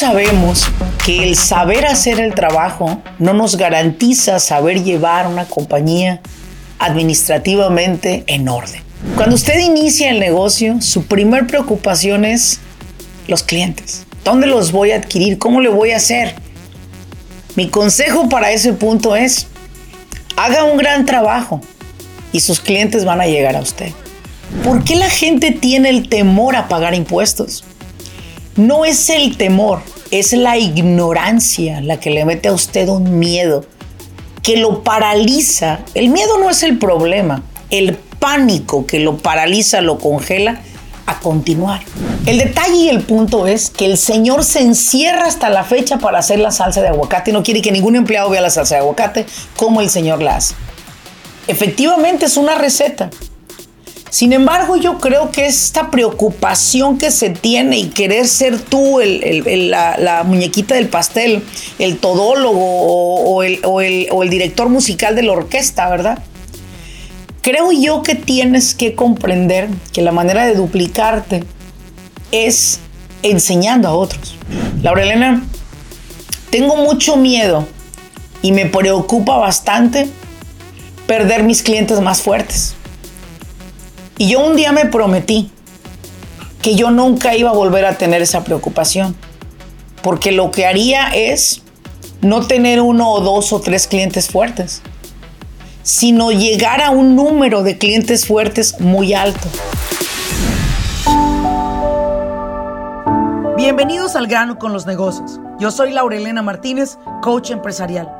sabemos que el saber hacer el trabajo no nos garantiza saber llevar una compañía administrativamente en orden. Cuando usted inicia el negocio, su primer preocupación es los clientes. ¿Dónde los voy a adquirir? ¿Cómo le voy a hacer? Mi consejo para ese punto es, haga un gran trabajo y sus clientes van a llegar a usted. ¿Por qué la gente tiene el temor a pagar impuestos? No es el temor, es la ignorancia la que le mete a usted un miedo que lo paraliza. El miedo no es el problema, el pánico que lo paraliza, lo congela a continuar. El detalle y el punto es que el señor se encierra hasta la fecha para hacer la salsa de aguacate y no quiere que ningún empleado vea la salsa de aguacate como el señor la hace. Efectivamente es una receta, sin embargo, yo creo que esta preocupación que se tiene y querer ser tú la, muñequita del pastel, el todólogo o, el, director musical de la orquesta, ¿verdad? Creo yo que tienes que comprender que la manera de duplicarte es enseñando a otros. Laura Elena, tengo mucho miedo y me preocupa bastante perder mis clientes más fuertes. Y yo un día me prometí que yo nunca iba a volver a tener esa preocupación, porque lo que haría es no tener uno o dos o tres clientes fuertes, sino llegar a un número de clientes fuertes muy alto. Bienvenidos al grano con los negocios. Yo soy Laurelena Martínez, coach empresarial.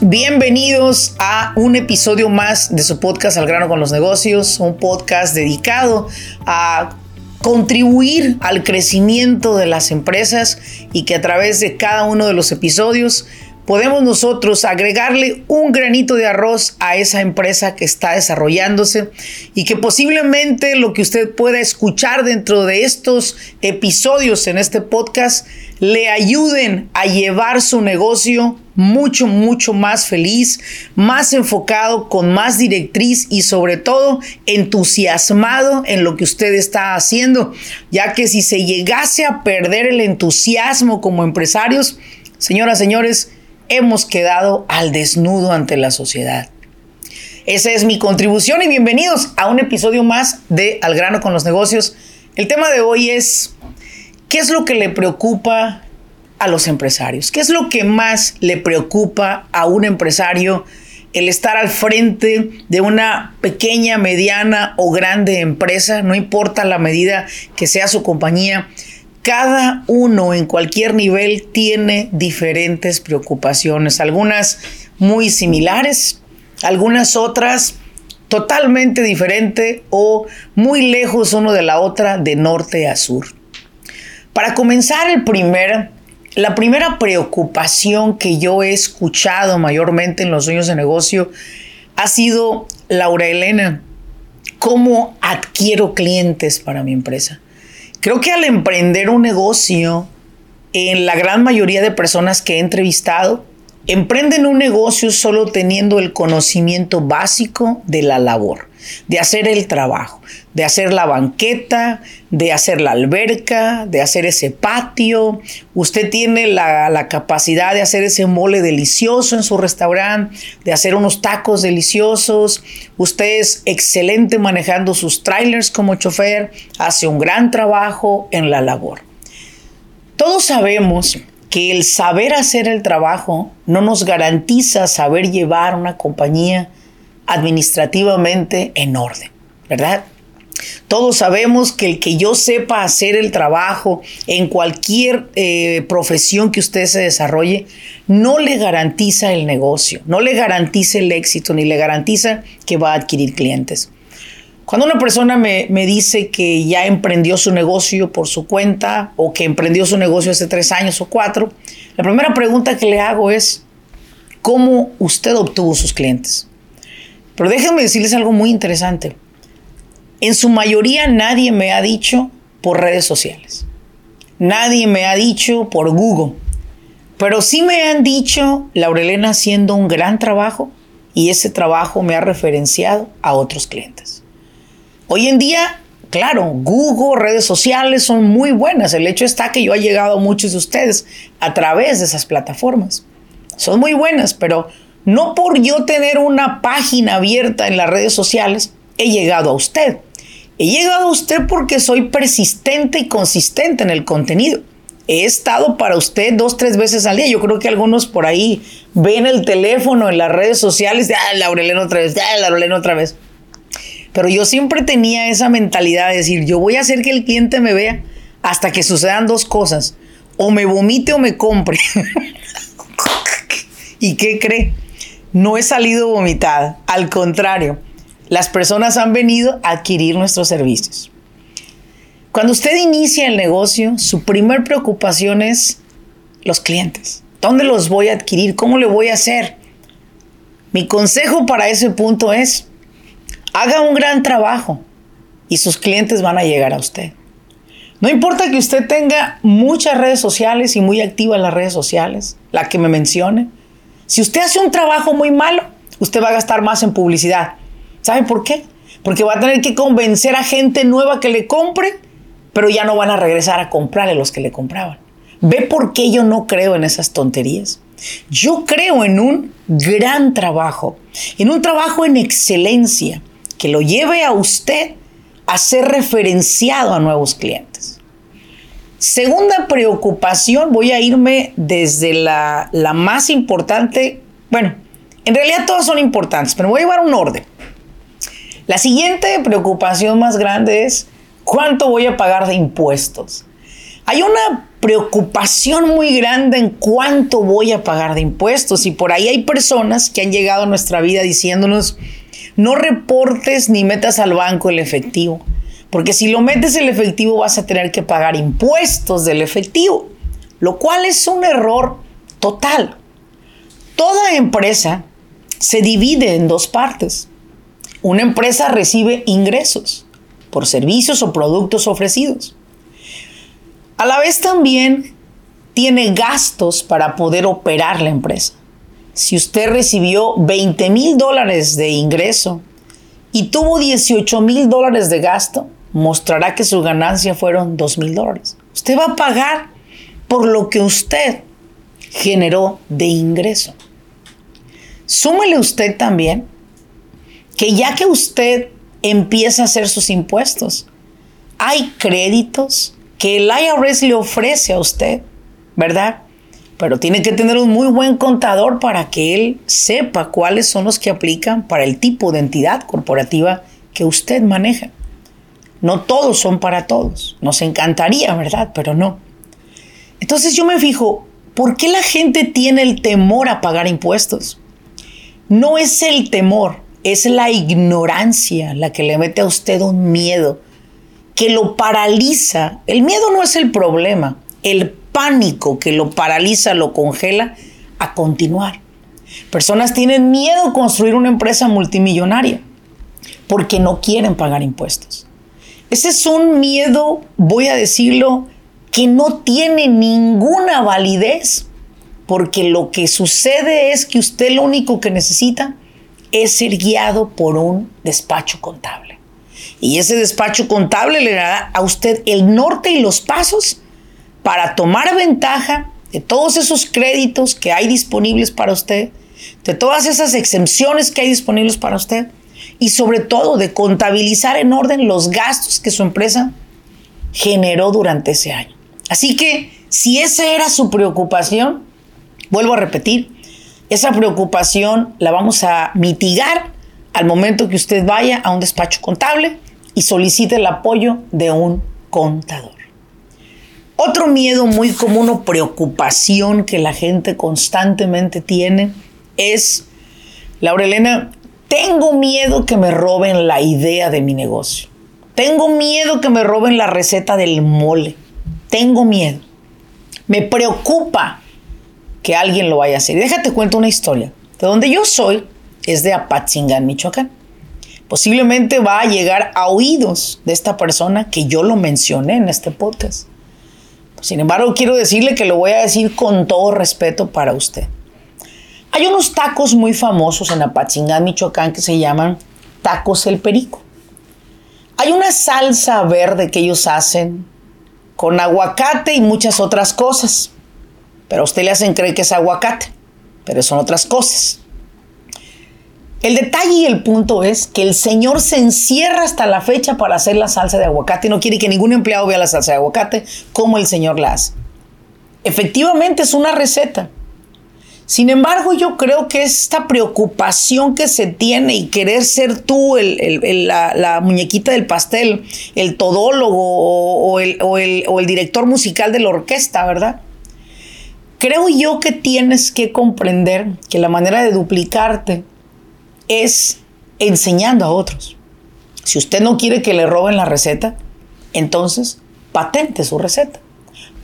Bienvenidos a un episodio más de su podcast Al grano con los negocios, un podcast dedicado a contribuir al crecimiento de las empresas y que a través de cada uno de los episodios podemos nosotros agregarle un granito de arroz a esa empresa que está desarrollándose y que posiblemente lo que usted pueda escuchar dentro de estos episodios en este podcast le ayuden a llevar su negocio mucho, mucho más feliz, más enfocado, con más directriz y sobre todo entusiasmado en lo que usted está haciendo, ya que si se llegase a perder el entusiasmo como empresarios, señoras, señores, hemos quedado al desnudo ante la sociedad. Esa es mi contribución y bienvenidos a un episodio más de Al grano con los negocios. El tema de hoy es, ¿qué es lo que le preocupa a los empresarios? ¿Qué es lo que más le preocupa a un empresario el estar al frente de una pequeña, mediana o grande empresa? No importa la medida que sea su compañía. Cada uno en cualquier nivel tiene diferentes preocupaciones, algunas muy similares, algunas otras totalmente diferentes o muy lejos uno de la otra de norte a sur. Para comenzar el primer la primera preocupación que yo he escuchado mayormente en los sueños de negocio ha sido, Laura Elena, ¿cómo adquiero clientes para mi empresa? Creo que al emprender un negocio, en la gran mayoría de personas que he entrevistado, emprenden un negocio solo teniendo el conocimiento básico de la labor de hacer el trabajo, de hacer la banqueta, de hacer la alberca, de hacer ese patio. Usted tiene la, capacidad de hacer ese mole delicioso en su restaurante, de hacer unos tacos deliciosos. Usted es excelente manejando sus trailers como chofer, hace un gran trabajo en la labor. Todos sabemos que el saber hacer el trabajo no nos garantiza saber llevar una compañía administrativamente en orden, ¿verdad? Todos sabemos que el que yo sepa hacer el trabajo en cualquier eh, profesión que usted se desarrolle, no le garantiza el negocio, no le garantiza el éxito, ni le garantiza que va a adquirir clientes. Cuando una persona me, me, dice que ya emprendió su negocio por su cuenta o que emprendió su negocio hace tres años o cuatro, la primera pregunta que le hago es, ¿cómo usted obtuvo sus clientes? Pero déjenme decirles algo muy interesante. En su mayoría nadie me ha dicho por redes sociales. Nadie me ha dicho por Google. Pero sí me han dicho, Laurelena haciendo un gran trabajo y ese trabajo me ha referenciado a otros clientes. Hoy en día, claro, Google, redes sociales son muy buenas. El hecho está que yo he llegado a muchos de ustedes a través de esas plataformas. Son muy buenas, pero no por yo tener una página abierta en las redes sociales he llegado a usted. He llegado a usted porque soy persistente y consistente en el contenido. He estado para usted dos, tres veces al día. Yo creo que algunos por ahí ven el teléfono en las redes sociales ah, Laurelena otra vez, ah, Laurelena otra vez. Pero yo siempre tenía esa mentalidad de decir, yo voy a hacer que el cliente me vea hasta que sucedan dos cosas. O me vomite o me compre. ¿Y qué cree? No he salido vomitada. Al contrario, las personas han venido a adquirir nuestros servicios. Cuando usted inicia el negocio, su primer preocupación es los clientes. ¿Dónde los voy a adquirir? ¿Cómo le voy a hacer? Mi consejo para ese punto es, haga un gran trabajo y sus clientes van a llegar a usted. No importa que usted tenga muchas redes sociales y muy activa en las redes sociales, la que me mencione. Si usted hace un trabajo muy malo, usted va a gastar más en publicidad ¿Saben por qué? Porque va a tener que convencer a gente nueva que le compre, pero ya no van a regresar a comprarle los que le compraban. ¿Ve por qué yo no creo en esas tonterías? Yo creo en un gran trabajo, en un trabajo en excelencia que lo lleve a usted a ser referenciado a nuevos clientes. Segunda preocupación, voy a irme desde la, la más importante, bueno, en realidad todas son importantes, pero voy a llevar un orden. La siguiente preocupación más grande es cuánto voy a pagar de impuestos. Hay una preocupación muy grande en cuánto voy a pagar de impuestos y por ahí hay personas que han llegado a nuestra vida diciéndonos no reportes ni metas al banco el efectivo, porque si lo metes el efectivo vas a tener que pagar impuestos del efectivo, lo cual es un error total. Toda empresa se divide en dos partes. Una empresa recibe ingresos por servicios o productos ofrecidos. A la vez también tiene gastos para poder operar la empresa. Si usted recibió 20 mil dólares de ingreso y tuvo 18 mil dólares de gasto, mostrará que su ganancia fueron 2 mil dólares. Usted va a pagar por lo que usted generó de ingreso. Súmele usted también que ya que usted empieza a hacer sus impuestos, hay créditos que el IRS le ofrece a usted, ¿verdad? Pero tiene que tener un muy buen contador para que él sepa cuáles son los que aplican para el tipo de entidad corporativa que usted maneja. No todos son para todos. Nos encantaría, ¿verdad? Pero no. Entonces yo me fijo, ¿por qué la gente tiene el temor a pagar impuestos? No es el temor, es la ignorancia la que le mete a usted un miedo que lo paraliza. El miedo no es el problema, el pánico que lo paraliza, lo congela a continuar. Personas tienen miedo a construir una empresa multimillonaria porque no quieren pagar impuestos. Ese es un miedo, voy a decirlo, que no tiene ninguna validez porque lo que sucede es que usted lo único que necesita es ser guiado por un despacho contable. Y ese despacho contable le dará a usted el norte y los pasos para tomar ventaja de todos esos créditos que hay disponibles para usted, de todas esas exenciones que hay disponibles para usted y sobre todo de contabilizar en orden los gastos que su empresa generó durante ese año. Así que si esa era su preocupación, vuelvo a repetir, esa preocupación la vamos a mitigar al momento que usted vaya a un despacho contable y solicite el apoyo de un contador. Otro miedo muy común o preocupación que la gente constantemente tiene es, Laura Elena, tengo miedo que me roben la idea de mi negocio. Tengo miedo que me roben la receta del mole. Tengo miedo. Me preocupa que alguien lo vaya a hacer. Déjate cuento una historia. De donde yo soy es de Apatzingán, Michoacán. Posiblemente va a llegar a oídos de esta persona que yo lo mencioné en este podcast. Sin embargo, quiero decirle que lo voy a decir con todo respeto para usted. Hay unos tacos muy famosos en Apatzingán, Michoacán, que se llaman tacos el perico. Hay una salsa verde que ellos hacen con aguacate y muchas otras cosas. Pero a usted le hacen creer que es aguacate, pero son otras cosas. El detalle y el punto es que el señor se encierra hasta la fecha para hacer la salsa de aguacate y no quiere que ningún empleado vea la salsa de aguacate como el señor la hace. Efectivamente es una receta. Sin embargo, yo creo que esta preocupación que se tiene y querer ser tú la, muñequita del pastel, el todólogo o el director musical de la orquesta, ¿verdad? Creo yo que tienes que comprender que la manera de duplicarte es enseñando a otros. Si usted no quiere que le roben la receta, entonces patente su receta.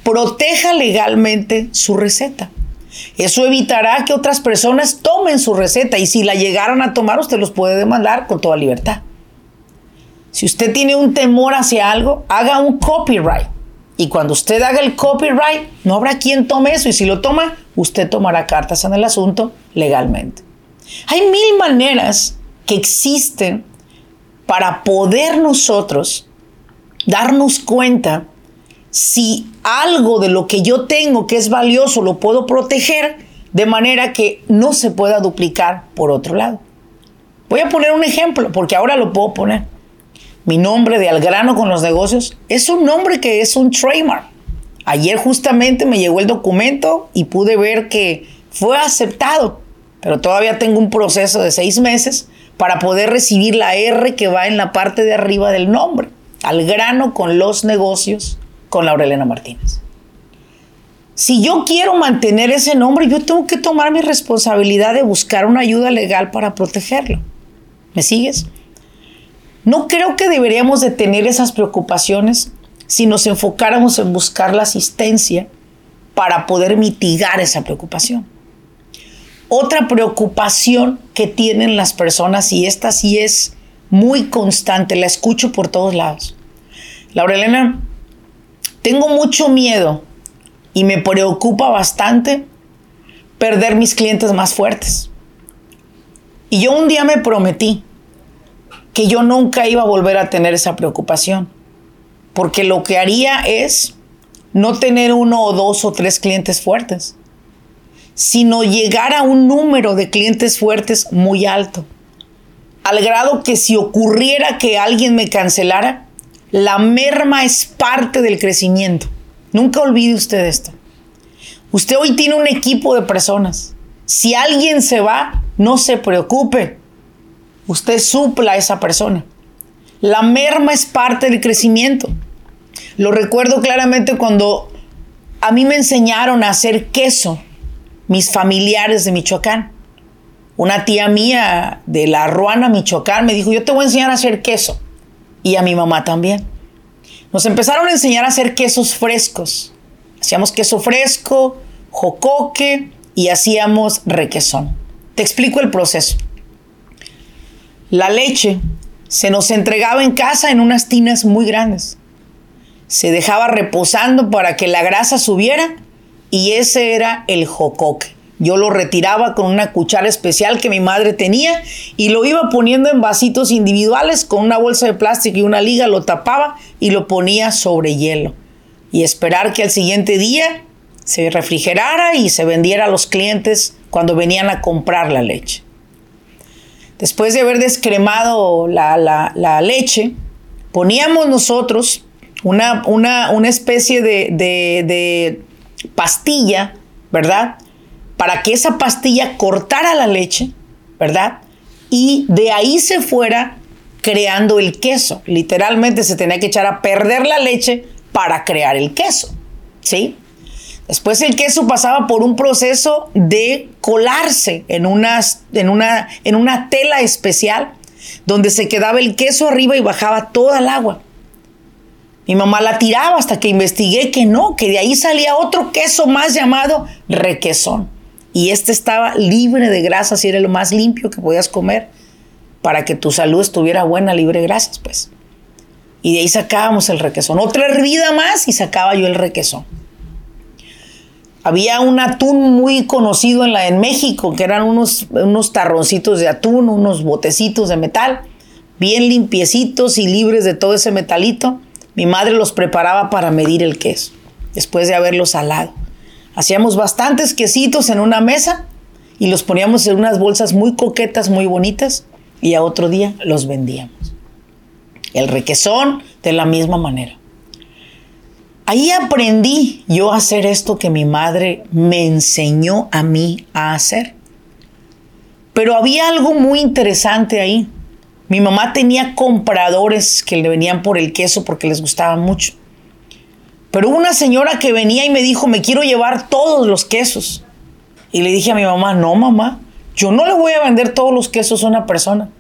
Proteja legalmente su receta. Eso evitará que otras personas tomen su receta y si la llegaran a tomar, usted los puede demandar con toda libertad. Si usted tiene un temor hacia algo, haga un copyright. Y cuando usted haga el copyright, no habrá quien tome eso. Y si lo toma, usted tomará cartas en el asunto legalmente. Hay mil maneras que existen para poder nosotros darnos cuenta si algo de lo que yo tengo que es valioso lo puedo proteger de manera que no se pueda duplicar por otro lado. Voy a poner un ejemplo, porque ahora lo puedo poner. Mi nombre de Algrano con los negocios es un nombre que es un trademark. Ayer justamente me llegó el documento y pude ver que fue aceptado pero todavía tengo un proceso de seis meses para poder recibir la R que va en la parte de arriba del nombre, al grano con los negocios con Laurelena Martínez. Si yo quiero mantener ese nombre, yo tengo que tomar mi responsabilidad de buscar una ayuda legal para protegerlo. ¿Me sigues? No creo que deberíamos de tener esas preocupaciones si nos enfocáramos en buscar la asistencia para poder mitigar esa preocupación. Otra preocupación que tienen las personas, y esta sí es muy constante, la escucho por todos lados. Laurelena, tengo mucho miedo y me preocupa bastante perder mis clientes más fuertes. Y yo un día me prometí que yo nunca iba a volver a tener esa preocupación, porque lo que haría es no tener uno o dos o tres clientes fuertes sino llegar a un número de clientes fuertes muy alto. Al grado que si ocurriera que alguien me cancelara, la merma es parte del crecimiento. Nunca olvide usted esto. Usted hoy tiene un equipo de personas. Si alguien se va, no se preocupe. Usted supla a esa persona. La merma es parte del crecimiento. Lo recuerdo claramente cuando a mí me enseñaron a hacer queso mis familiares de Michoacán. Una tía mía de la Ruana, Michoacán, me dijo, yo te voy a enseñar a hacer queso. Y a mi mamá también. Nos empezaron a enseñar a hacer quesos frescos. Hacíamos queso fresco, jocoque y hacíamos requesón. Te explico el proceso. La leche se nos entregaba en casa en unas tinas muy grandes. Se dejaba reposando para que la grasa subiera y ese era el jocoque. Yo lo retiraba con una cuchara especial que mi madre tenía y lo iba poniendo en vasitos individuales con una bolsa de plástico y una liga, lo tapaba y lo ponía sobre hielo. Y esperar que al siguiente día se refrigerara y se vendiera a los clientes cuando venían a comprar la leche. Después de haber descremado la, leche, poníamos nosotros una, una, especie de pastilla, ¿verdad? Para que esa pastilla cortara la leche, ¿verdad? Y de ahí se fuera creando el queso. Literalmente se tenía que echar a perder la leche para crear el queso, ¿sí? Después el queso pasaba por un proceso de colarse en, en, una, en una tela especial donde se quedaba el queso arriba y bajaba toda el agua. Mi mamá la tiraba hasta que investigué que no, que de ahí salía otro queso más llamado requesón. Y este estaba libre de grasas y era lo más limpio que podías comer para que tu salud estuviera buena, libre de grasas, pues. Y de ahí sacábamos el requesón. Otra hervida más y sacaba yo el requesón. Había un atún muy conocido en, la, en México, que eran unos, unos tarroncitos de atún, unos botecitos de metal, bien limpiecitos y libres de todo ese metalito. Mi madre los preparaba para medir el queso, después de haberlo salado. Hacíamos bastantes quesitos en una mesa y los poníamos en unas bolsas muy coquetas, muy bonitas, y a otro día los vendíamos. El requesón de la misma manera. Ahí aprendí yo a hacer esto que mi madre me enseñó a mí a hacer. Pero había algo muy interesante ahí. Mi mamá tenía compradores que le venían por el queso porque les gustaba mucho. Pero hubo una señora que venía y me dijo, me quiero llevar todos los quesos. Y le dije a mi mamá, no mamá, yo no le voy a vender todos los quesos a una persona.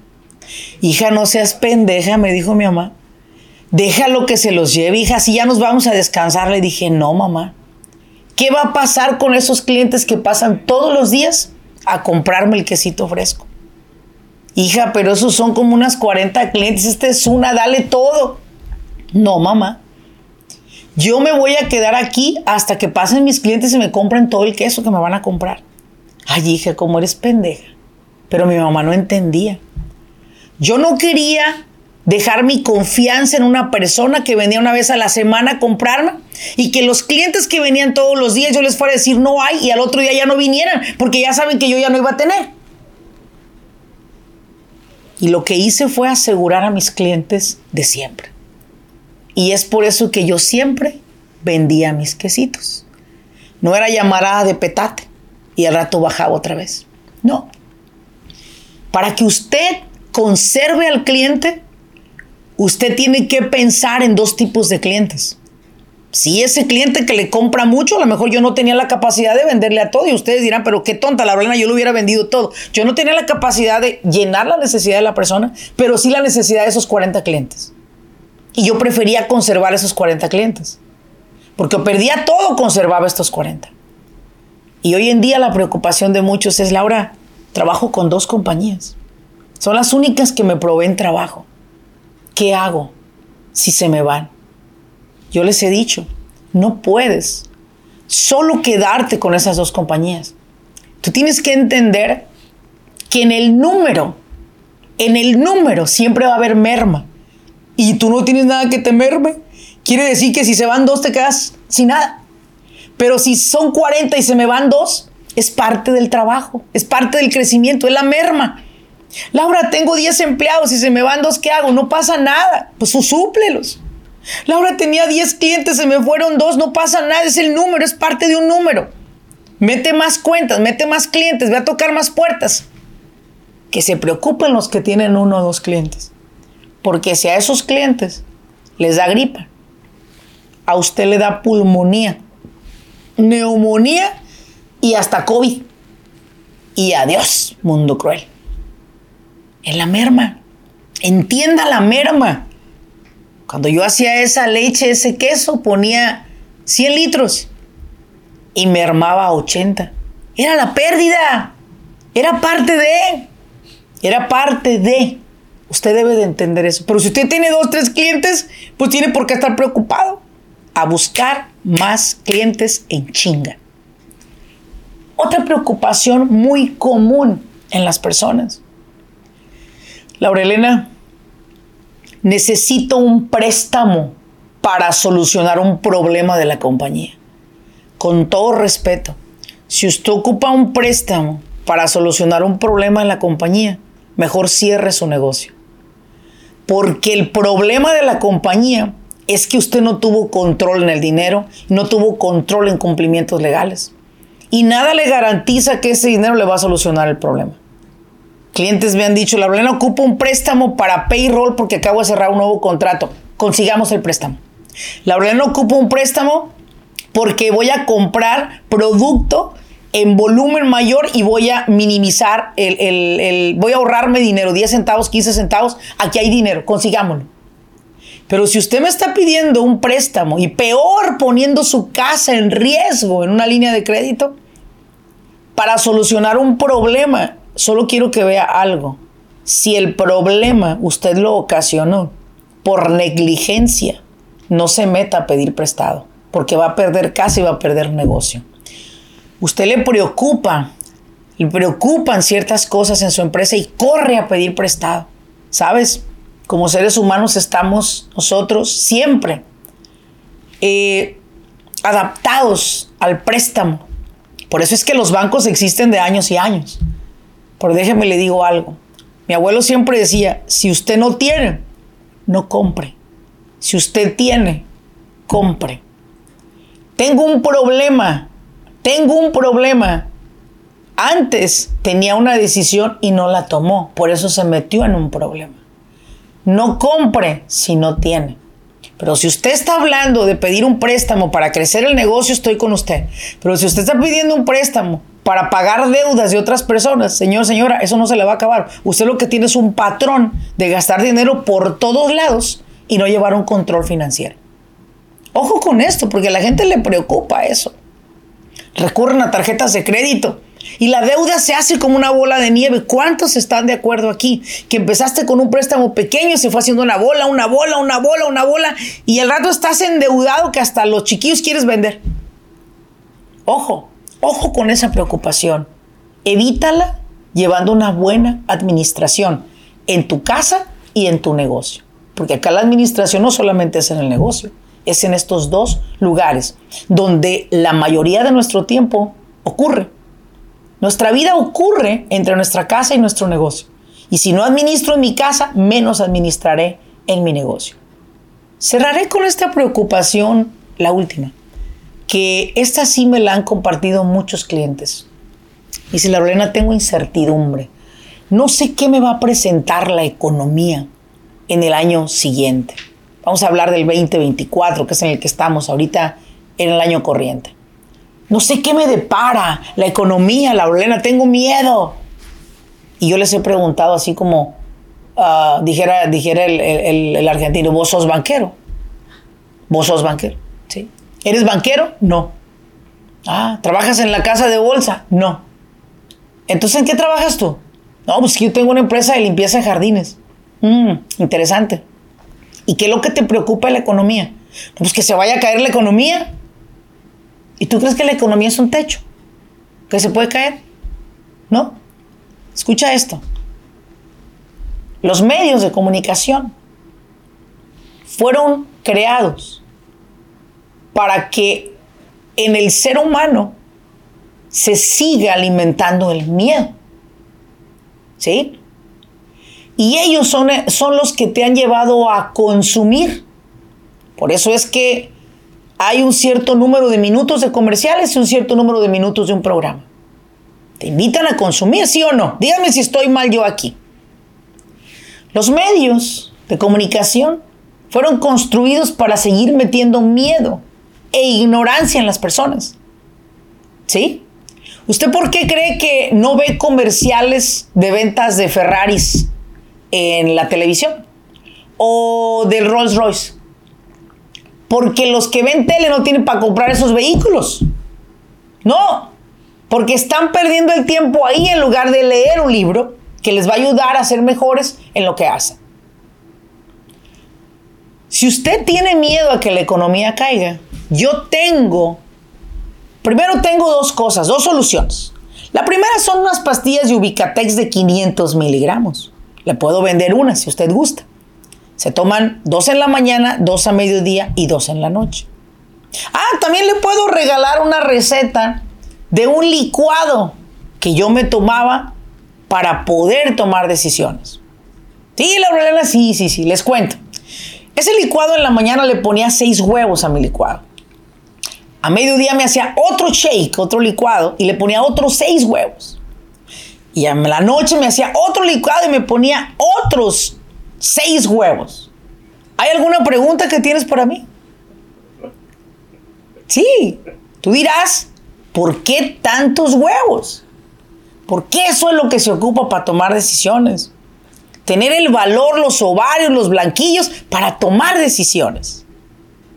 Hija, no seas pendeja, me dijo mi mamá déjalo que se los lleve, hija, si ya nos vamos a descansar. Le dije, no, mamá. ¿Qué va a pasar con esos clientes que pasan todos los días a comprarme el quesito fresco? Hija, pero esos son como unas 40 clientes, esta es una, dale todo. No, mamá. Yo me voy a quedar aquí hasta que pasen mis clientes y me compren todo el queso que me van a comprar. Ay, hija, como eres pendeja. Pero mi mamá no entendía. Yo no quería dejar mi confianza en una persona que venía una vez a la semana a comprarme y que los clientes que venían todos los días yo les fuera a decir no hay y al otro día ya no vinieran porque ya saben que yo ya no iba a tener. Y lo que hice fue asegurar a mis clientes de siempre. Y es por eso que yo siempre vendía mis quesitos. No era llamarada de petate y al rato bajaba otra vez. No. Para que usted conserve al cliente, usted tiene que pensar en dos tipos de clientes. Si ese cliente que le compra mucho, a lo mejor yo no tenía la capacidad de venderle a todo y ustedes dirán, pero qué tonta, la verdad yo lo hubiera vendido todo. Yo no tenía la capacidad de llenar la necesidad de la persona, pero sí la necesidad de esos 40 clientes. Y yo prefería conservar esos 40 clientes. Porque perdía todo, conservaba estos 40. Y hoy en día la preocupación de muchos es, Laura, trabajo con dos compañías. Son las únicas que me proveen trabajo. ¿qué hago si se me van? Yo les he dicho, no puedes solo quedarte con esas dos compañías. Tú tienes que entender que en el número, en el número siempre va a haber merma. Y tú no tienes nada que te merme. Quiere decir que si se van dos te quedas sin nada. Pero si son 40 y se me van dos, es parte del trabajo, es parte del crecimiento, es la merma. Laura, tengo 10 empleados y se me van dos, ¿qué hago? No pasa nada. Pues. Laura tenía 10 clientes, se me fueron dos, no pasa nada, es el número, es parte de un número. Mete más cuentas, mete más clientes, ve a tocar más puertas. Que se preocupen los que tienen uno o dos clientes. Porque si a esos clientes les da gripa, a usted le da pulmonía, neumonía y hasta COVID. Y adiós, mundo cruel en la merma. Entienda la merma. Cuando yo hacía esa leche, ese queso, ponía 100 litros y mermaba 80. Era la pérdida. Era parte de. Era parte de. Usted debe de entender eso. Pero si usted tiene dos, tres clientes, pues tiene por qué estar preocupado. A buscar más clientes en chinga. Otra preocupación muy común en las personas Laura Elena, necesito un préstamo para solucionar un problema de la compañía. Con todo respeto, si usted ocupa un préstamo para solucionar un problema en la compañía, mejor cierre su negocio. Porque el problema de la compañía es que usted no tuvo control en el dinero, no tuvo control en cumplimientos legales. Y nada le garantiza que ese dinero le va a solucionar el problema. Clientes me han dicho, la verdad ocupa un préstamo para payroll porque acabo de cerrar un nuevo contrato. Consigamos el préstamo. La verdad ocupa un préstamo porque voy a comprar producto en volumen mayor y voy a minimizar el, el, voy a ahorrarme dinero, 10 centavos, 15 centavos, aquí hay dinero, consigámoslo. Pero si usted me está pidiendo un préstamo y peor poniendo su casa en riesgo en una línea de crédito para solucionar un problema, solo quiero que vea algo. Si el problema usted lo ocasionó por negligencia, no se meta a pedir prestado, porque va a perder casa y va a perder negocio usted le preocupa, le preocupan ciertas cosas en su empresa y corre a pedir prestado. ¿Sabes? Como seres humanos estamos nosotros siempre eh, adaptados al préstamo. Por eso es que los bancos existen de años y años. Pero déjeme le digo algo. Mi abuelo siempre decía, si usted no tiene, no compre. Si usted tiene, compre. Tengo un problema tengo un problema. Antes tenía una decisión y no la tomó, por eso se metió en un problema. No compre si no tiene. Pero si usted está hablando de pedir un préstamo para crecer el negocio, estoy con usted. Pero si usted está pidiendo un préstamo para pagar deudas de otras personas, señor, señora, eso no se le va a acabar. Usted lo que tiene es un patrón de gastar dinero por todos lados y no llevar un control financiero. Ojo con esto, porque a la gente le preocupa eso recurren a tarjetas de crédito. Y la deuda se hace como una bola de nieve. ¿Cuántos están de acuerdo aquí? Que empezaste con un préstamo pequeño y se fue haciendo una bola, una bola, una bola, una bola. Y al rato estás endeudado que hasta los chiquillos quieres vender. Ojo, ojo con esa preocupación. Evítala llevando una buena administración en tu casa y en tu negocio. Porque acá la administración no solamente es en el negocio, es en estos dos lugares donde la mayoría de nuestro tiempo ocurre. Nuestra vida ocurre entre nuestra casa y nuestro negocio. Y si no administro en mi casa, menos administraré en mi negocio. Cerraré con esta preocupación, la última, que esta sí me la han compartido muchos clientes. Y la Lorena tengo incertidumbre. No sé qué me va a presentar la economía en el año siguiente. Vamos a hablar del 2024, que es en el que estamos ahorita en el año corriente. No sé qué me depara la economía, la Laurelena, tengo miedo. Y yo les he preguntado así como ah, dijera, dijera el, argentino, vos sos banquero. Vos sos banquero, ¿sí? ¿Eres banquero? No. Ah, ¿trabajas en la casa de bolsa? No. Entonces, ¿en qué trabajas tú? No, pues yo tengo una empresa de limpieza de jardines. Mm, interesante. ¿Y qué es lo que te preocupa la economía? Pues que se vaya a caer la economía. ¿Y tú crees que la economía es un techo? ¿Que se puede caer? ¿No? Escucha esto. Los medios de comunicación fueron creados para que en el ser humano se siga alimentando el miedo. ¿Sí? Y ellos son, son los que te han llevado a consumir. Por eso es que hay un cierto número de minutos de comerciales y un cierto número de minutos de un programa. Te invitan a consumir, sí o no. Dígame si estoy mal yo aquí. Los medios de comunicación fueron construidos para seguir metiendo miedo e ignorancia en las personas. ¿Sí? ¿Usted por qué cree que no ve comerciales de ventas de Ferraris en la televisión o del Rolls Royce. Porque los que ven tele no tienen para comprar esos vehículos. No, porque están perdiendo el tiempo ahí en lugar de leer un libro que les va a ayudar a ser mejores en lo que hacen. Si usted tiene miedo a que la economía caiga, yo tengo, primero tengo dos cosas, dos soluciones. La primera son unas pastillas de Ubicatex de 500 miligramos. Le puedo vender una si usted gusta. Se toman dos en la mañana, dos a mediodía y dos en la noche. Ah, también le puedo regalar una receta de un licuado que yo me tomaba para poder tomar decisiones. Sí, Laurelena, sí, sí, sí, les cuento. Ese licuado en la mañana le ponía seis huevos a mi licuado. A mediodía me hacía otro shake, otro licuado, y le ponía otros seis huevos. Y en la noche me hacía otro licuado y me ponía otros seis huevos. ¿Hay alguna pregunta que tienes para mí? Sí, tú dirás, ¿por qué tantos huevos? ¿Por qué eso es lo que se ocupa para tomar decisiones? Tener el valor, los ovarios, los blanquillos para tomar decisiones.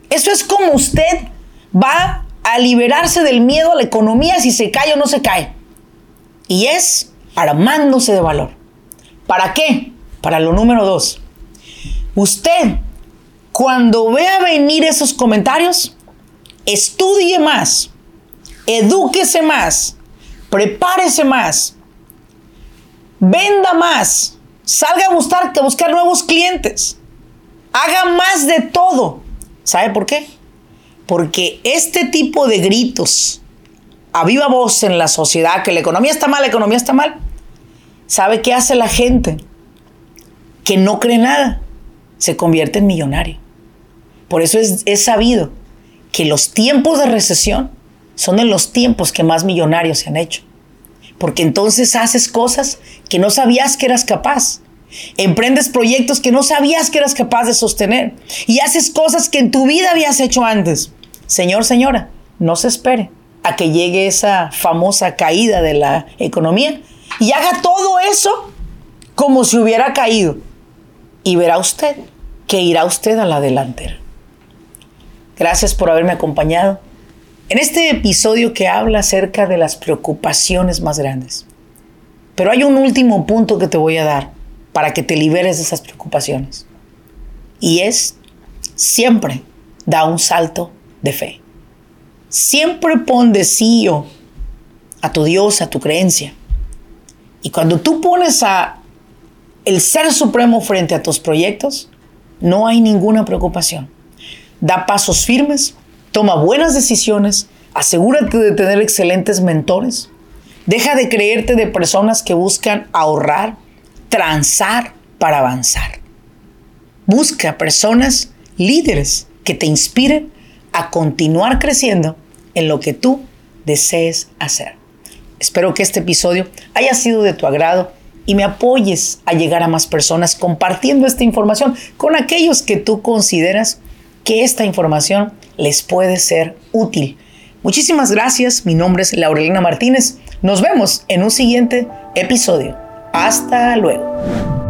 Eso es como usted va a liberarse del miedo a la economía si se cae o no se cae. Y es armándose de valor. ¿Para qué? Para lo número dos. Usted, cuando vea venir esos comentarios, estudie más, edúquese más, prepárese más, venda más, salga a buscar, a buscar nuevos clientes, haga más de todo. ¿Sabe por qué? Porque este tipo de gritos a viva voz en la sociedad que la economía está mal, la economía está mal, ¿sabe qué hace la gente? Que no cree nada, se convierte en millonario. Por eso es, es sabido que los tiempos de recesión son en los tiempos que más millonarios se han hecho. Porque entonces haces cosas que no sabías que eras capaz. Emprendes proyectos que no sabías que eras capaz de sostener. Y haces cosas que en tu vida habías hecho antes. Señor, señora, no se espere a que llegue esa famosa caída de la economía y haga todo eso como si hubiera caído. Y verá usted que irá usted a la delantera. Gracias por haberme acompañado en este episodio que habla acerca de las preocupaciones más grandes. Pero hay un último punto que te voy a dar para que te liberes de esas preocupaciones. Y es, siempre da un salto de fe. Siempre pon de a tu Dios, a tu creencia. Y cuando tú pones a el Ser Supremo frente a tus proyectos, no hay ninguna preocupación. Da pasos firmes, toma buenas decisiones, asegúrate de tener excelentes mentores, deja de creerte de personas que buscan ahorrar, transar para avanzar. Busca personas líderes que te inspiren a continuar creciendo en lo que tú desees hacer. Espero que este episodio haya sido de tu agrado y me apoyes a llegar a más personas compartiendo esta información con aquellos que tú consideras que esta información les puede ser útil. Muchísimas gracias, mi nombre es Laurelina Martínez. Nos vemos en un siguiente episodio. Hasta luego.